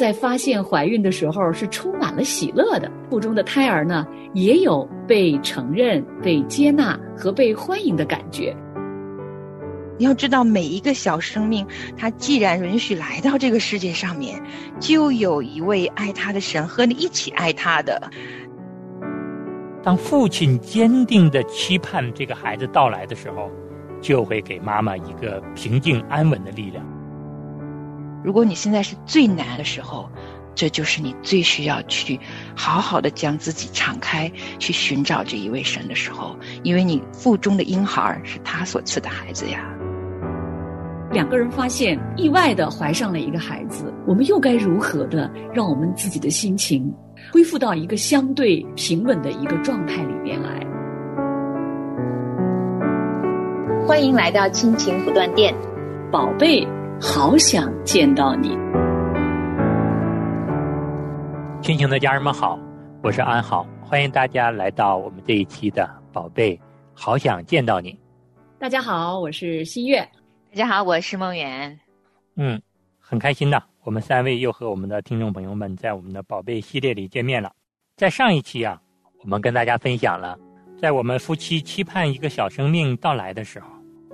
在发现怀孕的时候是充满了喜乐的，腹中的胎儿呢也有被承认、被接纳和被欢迎的感觉。你要知道，每一个小生命，他既然允许来到这个世界上面，就有一位爱他的神和你一起爱他的。当父亲坚定的期盼这个孩子到来的时候，就会给妈妈一个平静安稳的力量。如果你现在是最难的时候，这就是你最需要去好好的将自己敞开，去寻找这一位神的时候，因为你腹中的婴孩是他所赐的孩子呀。两个人发现意外的怀上了一个孩子，我们又该如何的让我们自己的心情恢复到一个相对平稳的一个状态里面来？欢迎来到亲情不断电，宝贝。好想见到你，亲情的家人们好，我是安好，欢迎大家来到我们这一期的宝贝，好想见到你。大家好，我是新月。大家好，我是梦圆。嗯，很开心的，我们三位又和我们的听众朋友们在我们的宝贝系列里见面了。在上一期啊，我们跟大家分享了，在我们夫妻期盼一个小生命到来的时候，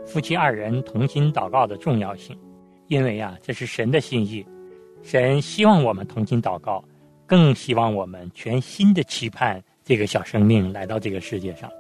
夫妻二人同心祷告的重要性。因为啊，这是神的心意，神希望我们同心祷告，更希望我们全新的期盼这个小生命来到这个世界上。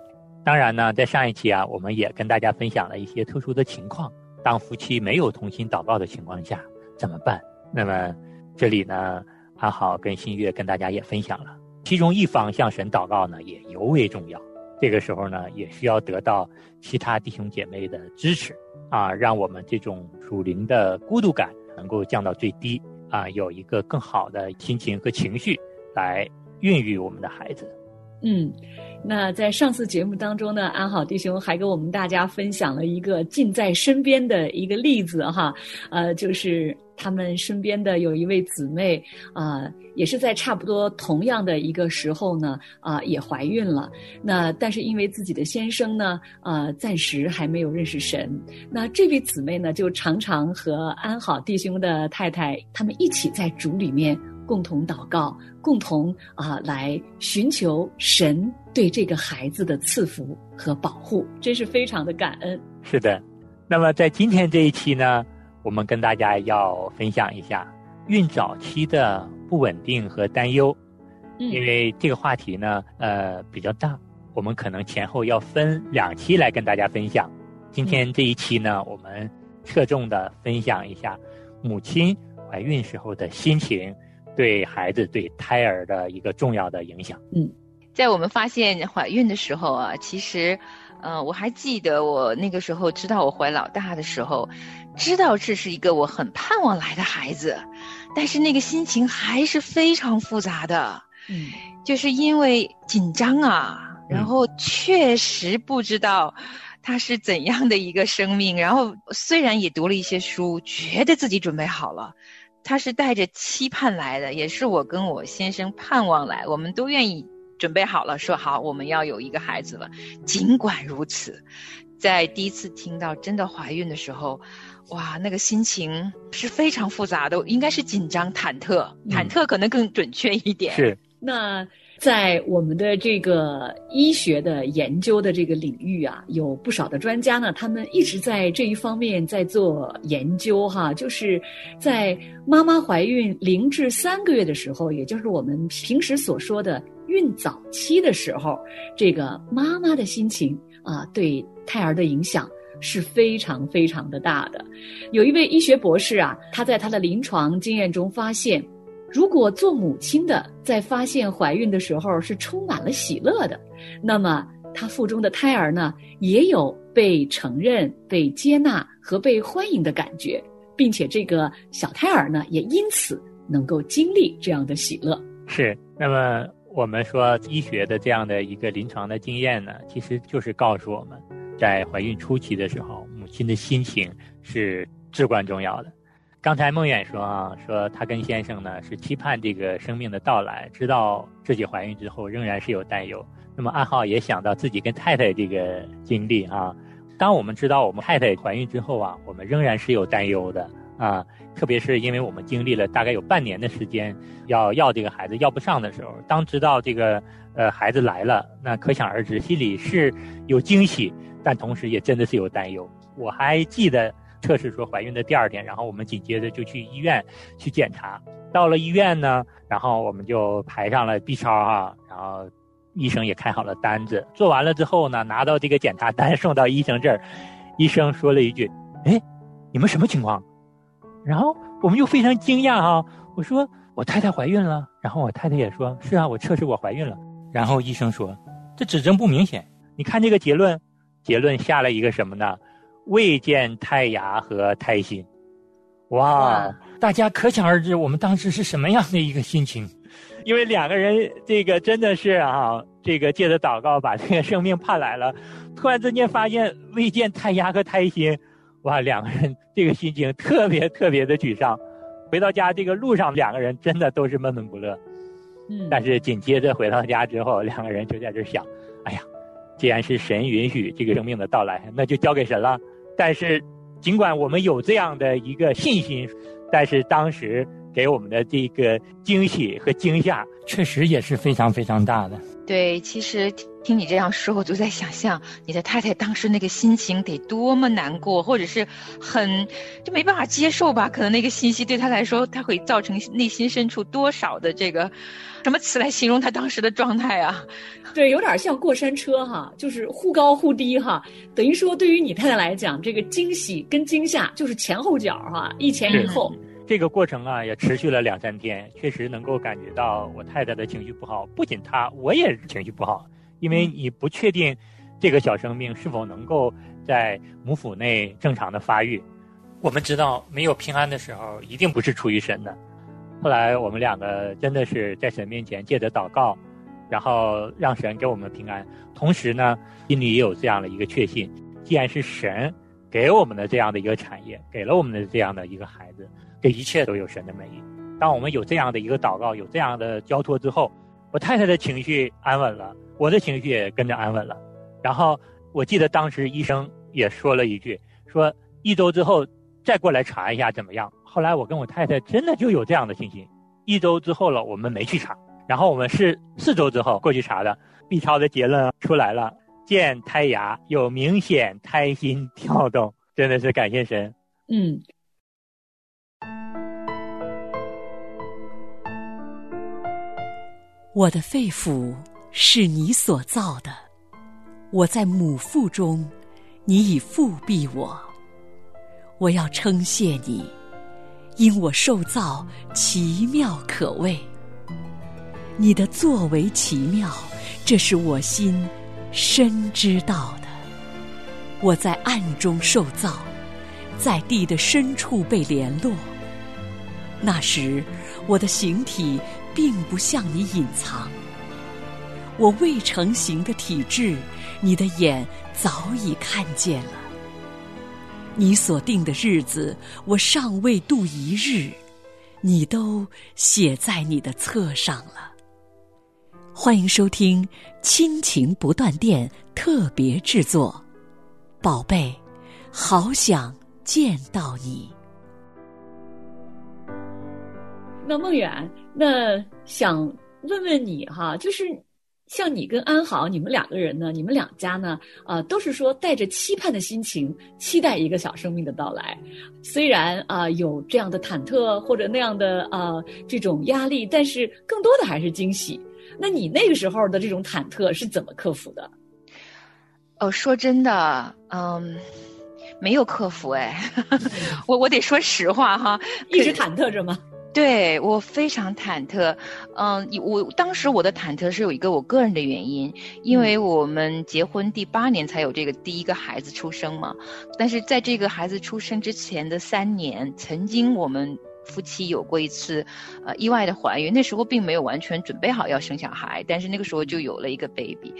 当然呢，在上一期啊，我们也跟大家分享了一些特殊的情况，当夫妻没有同心祷告的情况下怎么办？那么这里呢，阿好跟新月跟大家也分享了，其中一方向神祷告呢，也尤为重要。这个时候呢，也需要得到其他弟兄姐妹的支持。啊，让我们这种属灵的孤独感能够降到最低啊，有一个更好的心情和情绪来孕育我们的孩子。嗯，那在上次节目当中呢，安好弟兄还跟我们大家分享了一个近在身边的一个例子哈，呃，就是他们身边的有一位姊妹啊，也是在差不多同样的一个时候呢啊，也怀孕了。那但是因为自己的先生呢，呃，暂时还没有认识神，那这位姊妹呢，就常常和安好弟兄的太太他们一起在主里面。共同祷告，共同啊来寻求神对这个孩子的赐福和保护，真是非常的感恩。是的，那么在今天这一期呢，我们跟大家要分享一下孕早期的不稳定和担忧，因为这个话题呢，呃比较大，我们可能前后要分两期来跟大家分享。今天这一期呢，我们侧重的分享一下母亲怀孕时候的心情。对孩子、对胎儿的一个重要的影响。嗯，在我们发现怀孕的时候啊，其实，嗯，我还记得我那个时候知道我怀老大的时候，知道这是一个我很盼望来的孩子，但是那个心情还是非常复杂的。嗯，就是因为紧张啊，然后确实不知道他是怎样的一个生命，然后虽然也读了一些书，觉得自己准备好了。他是带着期盼来的，也是我跟我先生盼望来，我们都愿意准备好了，说好我们要有一个孩子了。尽管如此，在第一次听到真的怀孕的时候，哇，那个心情是非常复杂的，应该是紧张、忐忑，忐忑可能更准确一点。是那。在我们的这个医学的研究的这个领域啊，有不少的专家呢，他们一直在这一方面在做研究哈。就是在妈妈怀孕零至三个月的时候，也就是我们平时所说的孕早期的时候，这个妈妈的心情啊，对胎儿的影响是非常非常的大的。有一位医学博士啊，他在他的临床经验中发现。如果做母亲的在发现怀孕的时候是充满了喜乐的，那么她腹中的胎儿呢，也有被承认、被接纳和被欢迎的感觉，并且这个小胎儿呢，也因此能够经历这样的喜乐。是，那么我们说医学的这样的一个临床的经验呢，其实就是告诉我们，在怀孕初期的时候，母亲的心情是至关重要的。刚才孟远说啊，说他跟先生呢是期盼这个生命的到来，知道自己怀孕之后仍然是有担忧。那么暗号也想到自己跟太太这个经历啊，当我们知道我们太太怀孕之后啊，我们仍然是有担忧的啊，特别是因为我们经历了大概有半年的时间要要这个孩子要不上的时候，当知道这个呃孩子来了，那可想而知，心里是有惊喜，但同时也真的是有担忧。我还记得测试说怀孕的第二天，然后我们紧接着就去医院去检查。到了医院呢，然后我们就排上了 B 超哈，然后医生也开好了单子。做完了之后呢，拿到这个检查单送到医生这儿，医生说了一句：“哎，你们什么情况？”然后我们就非常惊讶哈，我说我太太怀孕了，然后我太太也说是啊，我测试我怀孕了。然后医生说，这指征不明显，你看这个结论，结论下了一个什么呢？未见胎芽和胎心。哇，大家可想而知我们当时是什么样的一个心情，因为两个人这个真的是啊，这个借着祷告把这个生命盼来了，突然之间发现未见胎芽和胎心。哇，两个人这个心情特别特别的沮丧，回到家这个路上，两个人真的都是闷闷不乐。嗯，但是紧接着回到家之后，两个人就在这想：哎呀，既然是神允许这个生命的到来，那就交给神了。但是，尽管我们有这样的一个信心，但是当时给我们的这个惊喜和惊吓，确实也是非常非常大的。对，其实。听你这样说，我就在想象你的太太当时那个心情得多么难过，或者是很就没办法接受吧？可能那个信息对她来说，她会造成内心深处多少的这个什么词来形容她当时的状态啊？对，有点像过山车哈，就是忽高忽低哈。等于说，对于你太太来讲，这个惊喜跟惊吓就是前后脚哈，一前一后。这个过程啊，也持续了两三天，确实能够感觉到我太太的情绪不好，不仅她，我也情绪不好。因为你不确定这个小生命是否能够在母腹内正常的发育，我们知道没有平安的时候，一定不是出于神的。后来我们两个真的是在神面前借着祷告，然后让神给我们平安。同时呢，心里也有这样的一个确信：既然是神给我们的这样的一个产业，给了我们的这样的一个孩子，这一切都有神的美意。当我们有这样的一个祷告，有这样的交托之后，我太太的情绪安稳了。我的情绪也跟着安稳了，然后我记得当时医生也说了一句，说一周之后再过来查一下怎么样。后来我跟我太太真的就有这样的信心，一周之后了，我们没去查，然后我们是四周之后过去查的，B 超的结论出来了，见胎芽有明显胎心跳动，真的是感谢神。嗯，我的肺腑。是你所造的，我在母腹中，你已复庇我。我要称谢你，因我受造奇妙可畏。你的作为奇妙，这是我心深知道的。我在暗中受造，在地的深处被联络。那时，我的形体并不向你隐藏。我未成形的体质，你的眼早已看见了。你所定的日子，我尚未度一日，你都写在你的册上了。欢迎收听《亲情不断电》特别制作，宝贝，好想见到你。那梦远，那想问问你哈，就是。像你跟安好，你们两个人呢？你们两家呢？呃，都是说带着期盼的心情，期待一个小生命的到来。虽然啊有这样的忐忑或者那样的呃这种压力，但是更多的还是惊喜。那你那个时候的这种忐忑是怎么克服的？哦，说真的，嗯，没有克服哎，我我得说实话哈，一直忐忑着吗？对我非常忐忑，嗯，我当时我的忐忑是有一个我个人的原因，因为我们结婚第八年才有这个第一个孩子出生嘛，但是在这个孩子出生之前的三年，曾经我们夫妻有过一次，呃，意外的怀孕，那时候并没有完全准备好要生小孩，但是那个时候就有了一个 baby，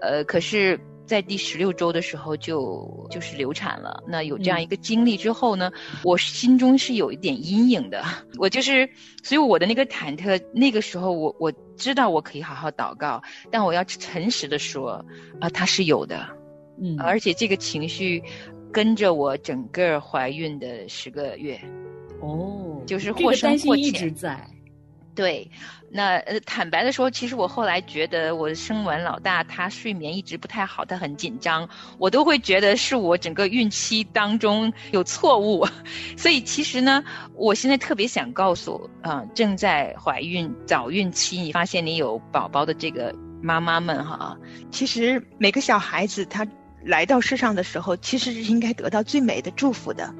呃，可是。在第十六周的时候就就是流产了。那有这样一个经历之后呢，我心中是有一点阴影的。我就是，所以我的那个忐忑，那个时候我我知道我可以好好祷告，但我要诚实的说，啊，它是有的，嗯，而且这个情绪跟着我整个怀孕的十个月，哦，就是这个或深或担心一直浅。在。对，那呃，坦白的说，其实我后来觉得我生完老大，他睡眠一直不太好，他很紧张，我都会觉得是我整个孕期当中有错误。所以其实呢，我现在特别想告诉啊、正在怀孕早孕期，你发现你有宝宝的这个妈妈们哈，其实每个小孩子他来到世上的时候，其实是应该得到最美的祝福的，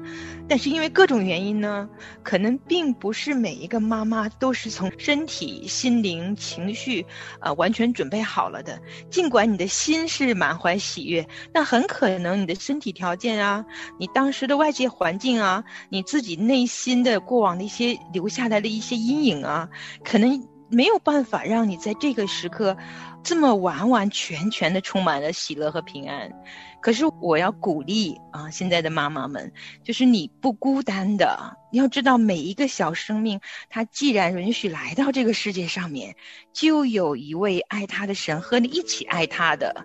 但是因为各种原因呢，可能并不是每一个妈妈都是从身体、心灵、情绪，呃，完全准备好了的。尽管你的心是满怀喜悦，但很可能你的身体条件啊，你当时的外界环境啊，你自己内心的过往的一些留下来的一些阴影啊，可能没有办法让你在这个时刻这么完完全全的充满了喜乐和平安。可是我要鼓励啊，现在的妈妈们，就是你不孤单的。你要知道，每一个小生命，它既然允许来到这个世界上面，就有一位爱他的神和你一起爱他的。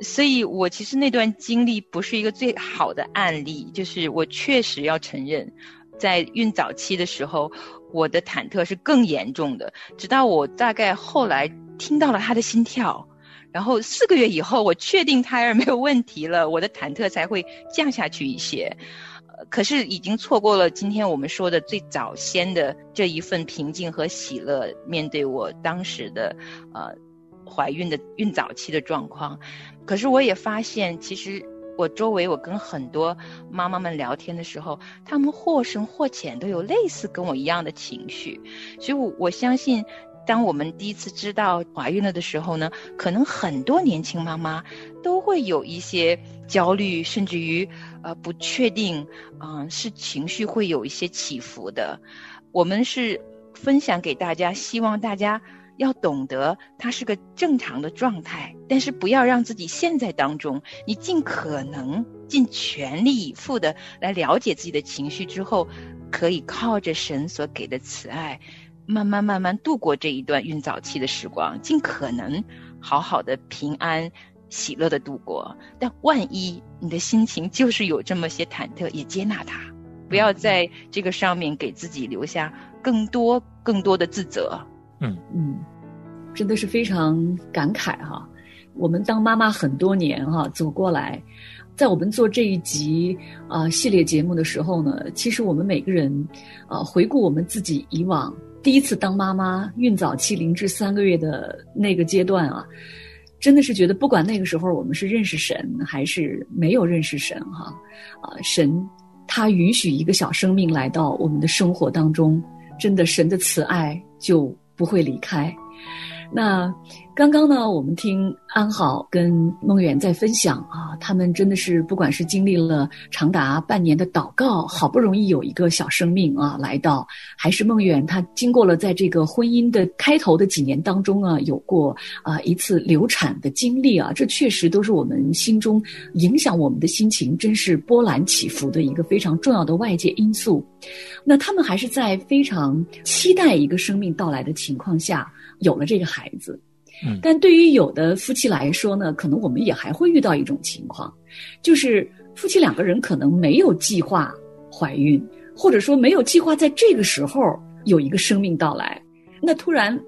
所以我其实那段经历不是一个最好的案例，就是我确实要承认，在孕早期的时候，我的忐忑是更严重的。直到我大概后来听到了他的心跳，然后四个月以后，我确定胎儿没有问题了，我的忐忑才会降下去一些。可是已经错过了今天我们说的最早先的这一份平静和喜乐，面对我当时的呃怀孕的孕早期的状况。可是我也发现，其实我周围我跟很多妈妈们聊天的时候，她们或深或浅都有类似跟我一样的情绪，所以我我相信。当我们第一次知道怀孕了的时候呢，可能很多年轻妈妈都会有一些焦虑，甚至于呃不确定，嗯、是情绪会有一些起伏的。我们是分享给大家，希望大家要懂得它是个正常的状态，但是不要让自己陷在当中。你尽可能尽全力以赴的来了解自己的情绪之后，可以靠着神所给的慈爱。慢慢慢慢度过这一段孕早期的时光，尽可能好好的平安喜乐的度过。但万一你的心情就是有这么些忐忑，也接纳它，不要在这个上面给自己留下更多更多的自责。嗯嗯，真的是非常感慨哈。我们当妈妈很多年哈，走过来，在我们做这一集啊、系列节目的时候呢，其实我们每个人啊、回顾我们自己以往第一次当妈妈孕早期零至三个月的那个阶段啊，真的是觉得不管那个时候我们是认识神还是没有认识神哈，啊、神他允许一个小生命来到我们的生活当中，真的神的慈爱就不会离开。那刚刚呢，我们听安好跟梦远在分享啊，他们真的是不管是经历了长达半年的祷告，好不容易有一个小生命啊来到，还是梦远他经过了在这个婚姻的开头的几年当中啊，有过啊一次流产的经历啊，这确实都是我们心中影响我们的心情，真是波澜起伏的一个非常重要的外界因素。那他们还是在非常期待一个生命到来的情况下，有了这个孩子。但对于有的夫妻来说呢，可能我们也还会遇到一种情况，就是夫妻两个人可能没有计划怀孕，或者说没有计划在这个时候有一个生命到来，那突然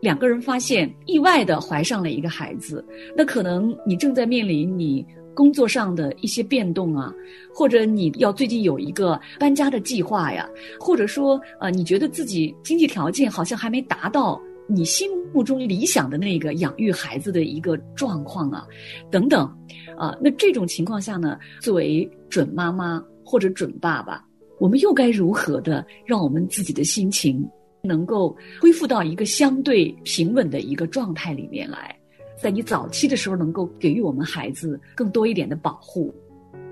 两个人发现意外的怀上了一个孩子，那可能你正在面临你工作上的一些变动啊，或者你要最近有一个搬家的计划呀，或者说呃，你觉得自己经济条件好像还没达到你心目中理想的那个养育孩子的一个状况啊，等等，啊，那这种情况下呢，作为准妈妈或者准爸爸，我们又该如何的让我们自己的心情能够恢复到一个相对平稳的一个状态里面来？在你早期的时候，能够给予我们孩子更多一点的保护。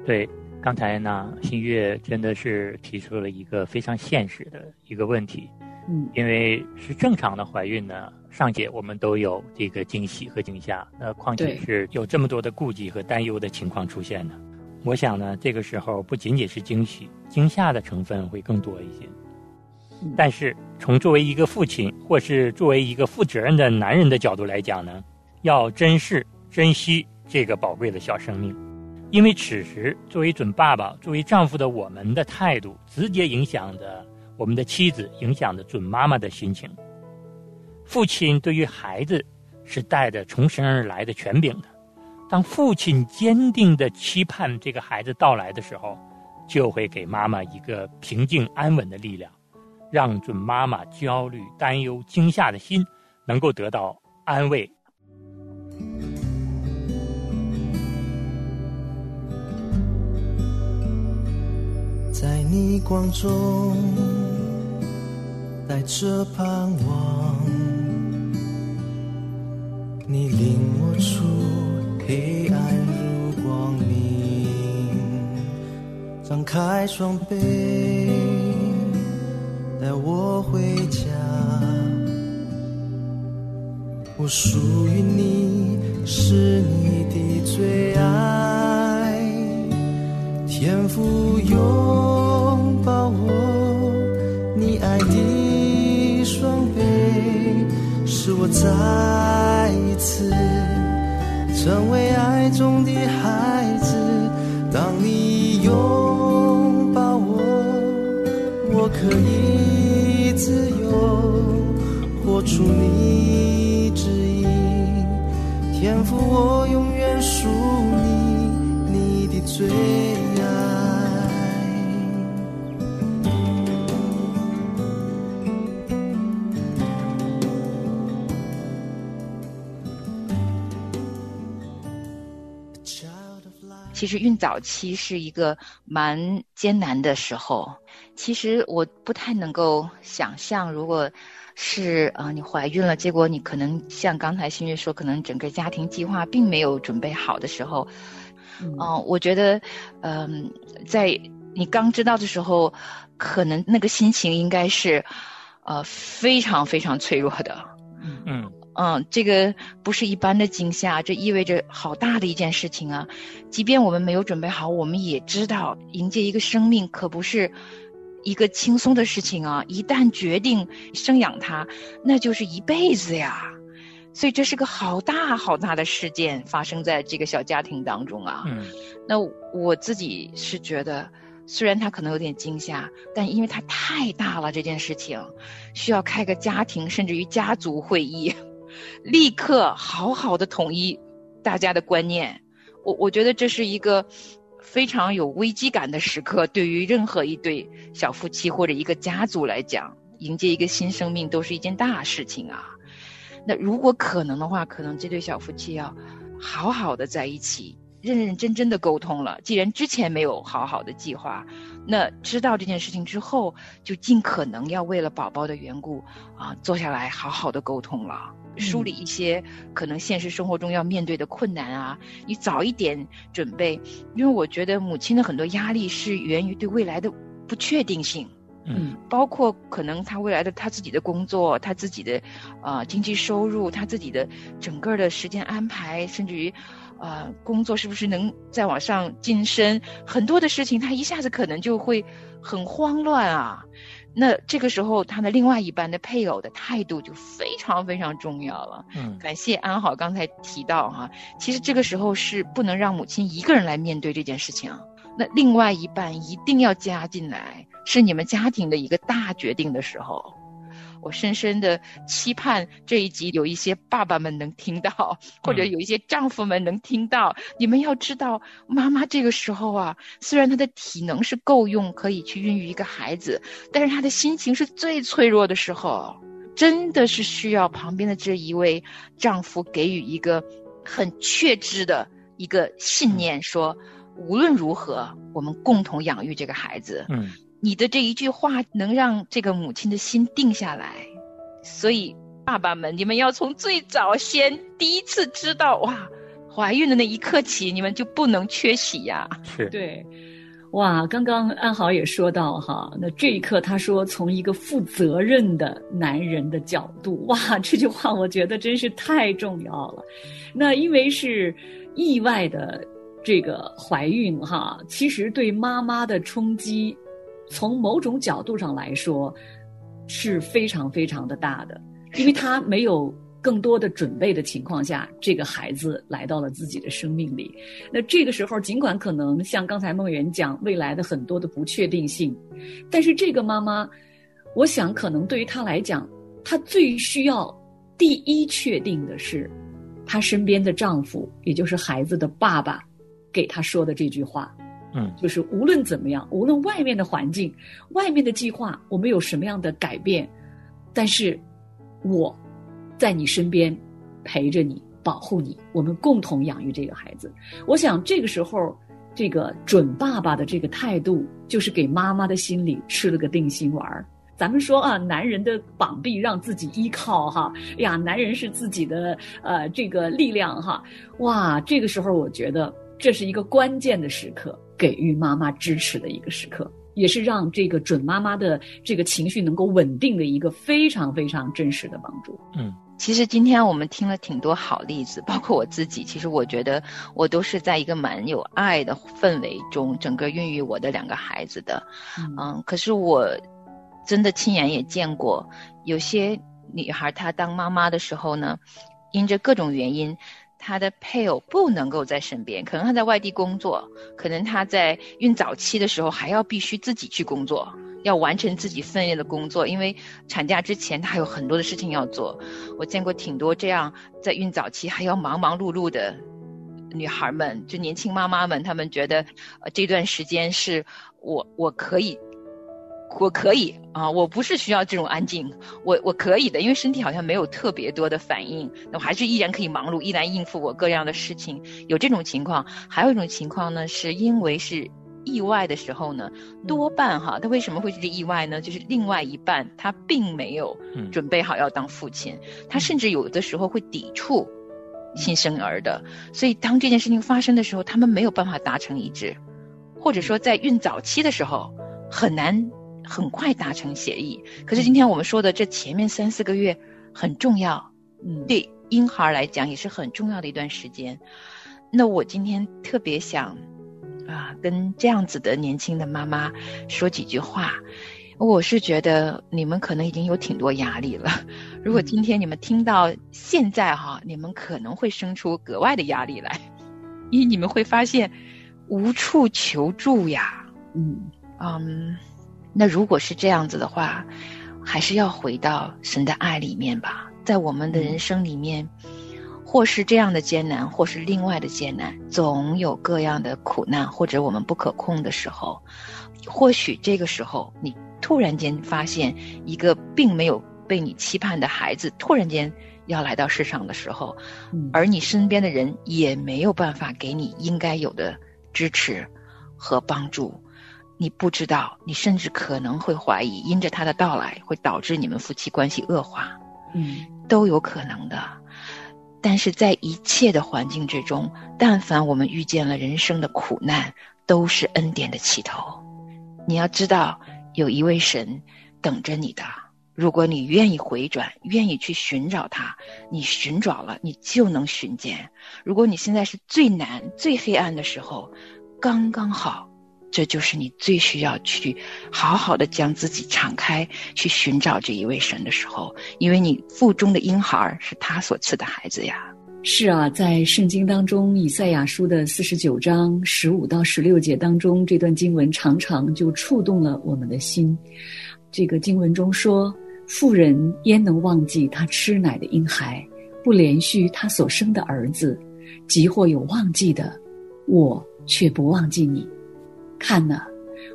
对，刚才呢，新月真的是提出了一个非常现实的一个问题，嗯因为是正常的怀孕呢，上节我们都有这个惊喜和惊吓，那况且是有这么多的顾忌和担忧的情况出现呢？我想呢，这个时候不仅仅是惊喜，惊吓的成分会更多一些嗯。但是从作为一个父亲，或是作为一个负责任的男人的角度来讲呢，要珍视、珍惜这个宝贵的小生命，因为此时作为准爸爸、作为丈夫的我们的态度，直接影响着我们的妻子影响着准妈妈的心情。父亲对于孩子是带着从神而来的权柄的，当父亲坚定的期盼这个孩子到来的时候，就会给妈妈一个平静安稳的力量，让准妈妈焦虑、担忧、惊吓的心能够得到安慰。在逆光中带着盼望，你领我出黑暗入光明，张开双臂带我回家。我属于你，是你的最爱，天赋有是我再一次成为爱中的孩子。当你拥抱我，我可以自由活出你指引，天赋我永远属你，你的最其实孕早期是一个蛮艰难的时候。其实我不太能够想象，如果是啊、呃你怀孕了，结果你可能像刚才新月说，可能整个家庭计划并没有准备好的时候，嗯嗯、我觉得，嗯、在你刚知道的时候，可能那个心情应该是，呃，非常非常脆弱的。嗯嗯，这个不是一般的惊吓，这意味着好大的一件事情啊！即便我们没有准备好，我们也知道迎接一个生命可不是一个轻松的事情啊！一旦决定生养它，那就是一辈子呀！所以这是个好大好大的事件发生在这个小家庭当中啊！嗯那我自己是觉得，虽然他可能有点惊吓，但因为他太大了，这件事情需要开个家庭甚至于家族会议，立刻好好的统一大家的观念。我我觉得这是一个非常有危机感的时刻，对于任何一对小夫妻或者一个家族来讲，迎接一个新生命都是一件大事情啊。那如果可能的话，可能这对小夫妻要好好的在一起，认认真真的沟通了。既然之前没有好好的计划，那知道这件事情之后，就尽可能要为了宝宝的缘故啊，坐下来好好的沟通了，梳理一些可能现实生活中要面对的困难啊，你早一点准备，因为我觉得母亲的很多压力是源于对未来的不确定性。嗯包括可能他未来的他自己的工作，他自己的呃经济收入，他自己的整个的时间安排，甚至于呃工作是不是能再往上晋升，很多的事情他一下子可能就会很慌乱啊。那这个时候，他的另外一半的配偶的态度就非常非常重要了。嗯感谢安好刚才提到哈、其实这个时候是不能让母亲一个人来面对这件事情，那另外一半一定要加进来，是你们家庭的一个大决定的时候。我深深的期盼这一集有一些爸爸们能听到，或者有一些丈夫们能听到。你们要知道，妈妈这个时候啊，虽然她的体能是够用，可以去孕育一个孩子，但是她的心情是最脆弱的时候。真的是需要旁边的这一位丈夫给予一个很确知的一个信念，说无论如何，我们共同养育这个孩子。嗯你的这一句话能让这个母亲的心定下来，所以爸爸们，你们要从最早先第一次知道哇，怀孕的那一刻起，你们就不能缺席呀。是对，哇，刚刚安好也说到哈，那这一刻他说从一个负责任的男人的角度，哇，这句话我觉得真是太重要了。那因为是意外的这个怀孕哈，其实对妈妈的冲击，从某种角度上来说是非常非常的大的，因为他没有。更多的准备的情况下，这个孩子来到了自己的生命里。那这个时候，尽管可能像刚才梦圆讲未来的很多的不确定性，但是这个妈妈我想可能对于她来讲，她最需要第一确定的是，她身边的丈夫，也就是孩子的爸爸，给她说的这句话。嗯，就是无论怎么样，无论外面的环境、外面的计划，我们有什么样的改变，但是我在你身边陪着你，保护你，我们共同养育这个孩子。我想这个时候，这个准爸爸的这个态度，就是给妈妈的心里吃了个定心丸儿。咱们说啊，男人的膀臂让自己依靠哈，哎呀，男人是自己的呃这个力量哈，哇，这个时候我觉得这是一个关键的时刻。给予妈妈支持的一个时刻，也是让这个准妈妈的这个情绪能够稳定的一个非常非常真实的帮助。嗯，其实今天我们听了挺多好例子，包括我自己。其实我觉得我都是在一个蛮有爱的氛围中，整个孕育我的两个孩子的。嗯，可是我真的亲眼也见过，有些女孩她当妈妈的时候呢，因着各种原因。他的配偶不能够在身边，可能他在外地工作，可能他在孕早期的时候还要必须自己去工作，要完成自己分内的工作，因为产假之前他还有很多的事情要做。我见过挺多这样在孕早期还要忙忙碌碌的女孩们，就年轻妈妈们，她们觉得呃这段时间是我我可以。我可以啊，我不是需要这种安静，我我可以的，因为身体好像没有特别多的反应，那我还是依然可以忙碌，依然应付我各样的事情。有这种情况，还有一种情况呢，是因为是意外的时候呢，多半哈，他为什么会是意外呢？就是另外一半他并没有准备好要当父亲，他甚至有的时候会抵触新生儿的，所以当这件事情发生的时候，他们没有办法达成一致，或者说在孕早期的时候很难。很快达成协议，可是今天我们说的这前面三四个月很重要，嗯，对婴孩来讲也是很重要的一段时间。那我今天特别想啊，跟这样子的年轻的妈妈说几句话。我是觉得你们可能已经有挺多压力了，如果今天你们听到现在哈，你们可能会生出格外的压力来，因为你们会发现无处求助呀，嗯。嗯。那如果是这样子的话，还是要回到神的爱里面吧。在我们的人生里面，或是这样的艰难，或是另外的艰难，总有各样的苦难，或者我们不可控的时候。或许这个时候，你突然间发现一个并没有被你期盼的孩子，突然间要来到世上的时候，而你身边的人也没有办法给你应该有的支持和帮助。你不知道，你甚至可能会怀疑，因着他的到来会导致你们夫妻关系恶化，嗯，都有可能的。但是在一切的环境之中，但凡我们遇见了人生的苦难，都是恩典的起头。你要知道，有一位神等着你的。如果你愿意回转，愿意去寻找他，你寻找了，你就能寻见。如果你现在是最难、最黑暗的时候，刚刚好。这就是你最需要去好好的将自己敞开，去寻找这一位神的时候，因为你腹中的婴孩是他所赐的孩子呀。是啊，在圣经当中，以赛亚书的四十九章十五到十六节当中，这段经文常常就触动了我们的心。这个经文中说：“妇人焉能忘记她吃奶的婴孩，不连续她所生的儿子？即或有忘记的，我却不忘记你。”看呐，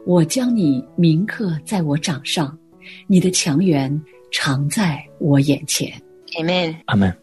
我将你铭刻在我掌上，你的强援常在我眼前。Amen，阿门。